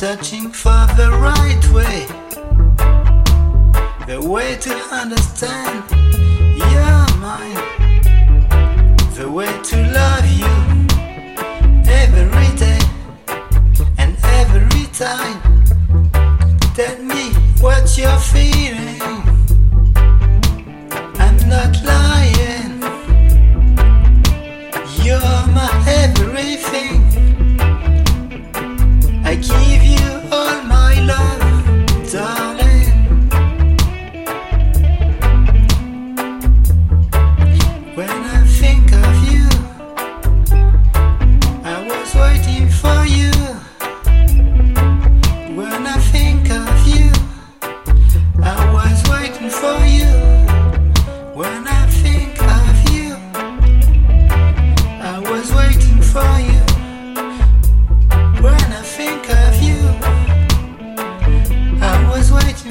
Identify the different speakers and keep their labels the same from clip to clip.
Speaker 1: searching for the right way, the way to understand your mind, the way to love you every day and every time. Tell me what you're feeling. I'm not lying. You're my everything.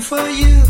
Speaker 1: for you.